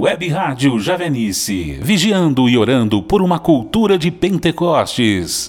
Web Rádio Javenice, vigiando e orando por uma cultura de Pentecostes.